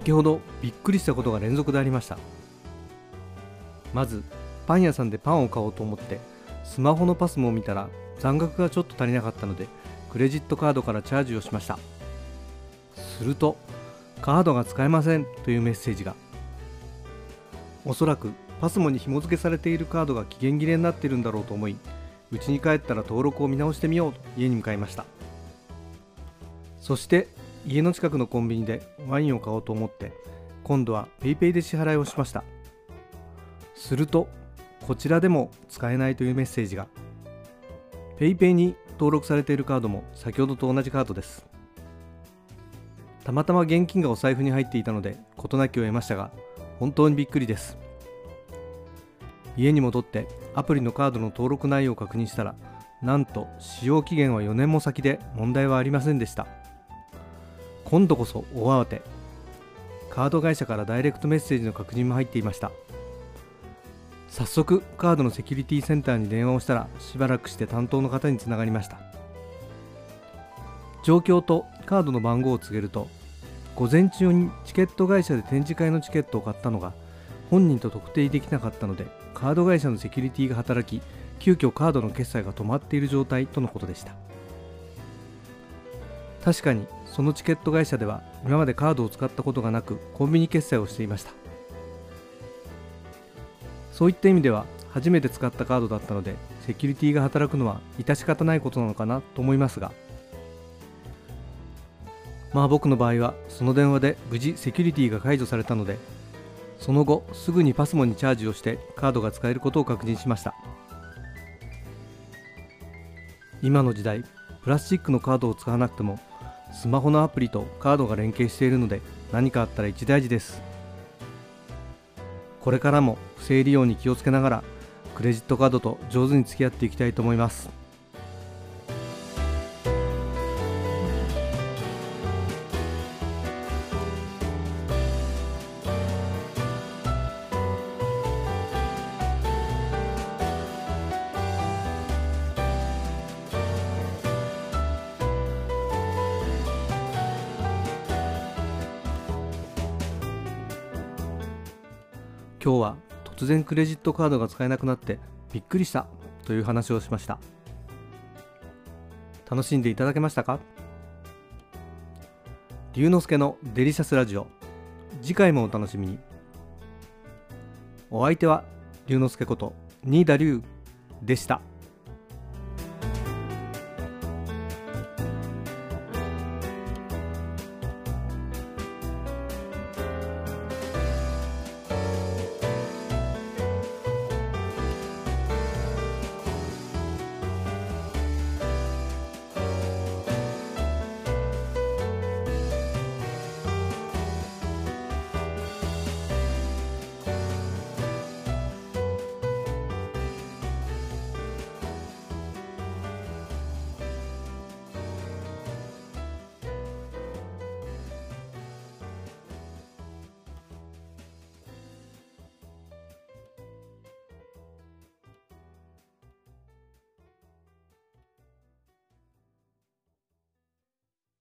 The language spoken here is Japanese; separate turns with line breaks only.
先ほどびっくりしたことが連続でありました。まずパン屋さんでパンを買おうと思ってスマホのパスモを見たら残額がちょっと足りなかったのでクレジットカードからチャージをしました。するとカードが使えませんというメッセージが。おそらくパスモに紐付けされているカードが期限切れになっているんだろうと思い家に帰ったら登録を見直してみようと家に向かいました。そして家の近くのコンビニでワインを買おうと思って今度は PayPay で支払いをしました。するとこちらでも使えないというメッセージが。PayPay に登録されているカードも先ほどと同じカードです。たまたま現金がお財布に入っていたので事なきを得ましたが本当にびっくりです。家に戻ってアプリのカードの登録内容を確認したらなんと使用期限は4年も先で問題はありませんでした。今度こそ大慌て。カード会社からダイレクトメッセージの確認も入っていました。早速カードのセキュリティセンターに電話をしたらしばらくして担当の方につながりました。状況とカードの番号を告げると午前中にチケット会社で展示会のチケットを買ったのが本人と特定できなかったのでカード会社のセキュリティが働き急遽カードの決済が止まっている状態とのことでした。確かにそのチケット会社では今までカードを使ったことがなくコンビニ決済をしていました。そういった意味では初めて使ったカードだったのでセキュリティが働くのは致し方ないことなのかなと思いますが。まあ僕の場合はその電話で無事セキュリティが解除されたのでその後すぐにパスモにチャージをしてカードが使えることを確認しました。今の時代プラスチックのカードを使わなくてもスマホのアプリとカードが連携しているので何かあったら一大事です。これからも不正利用に気をつけながらクレジットカードと上手に付き合っていきたいと思います。今日は突然クレジットカードが使えなくなってびっくりしたという話をしました。楽しんでいただけましたか？龍之介のデリシャスラジオ。次回もお楽しみに。お相手は龍之介こと新田龍でした。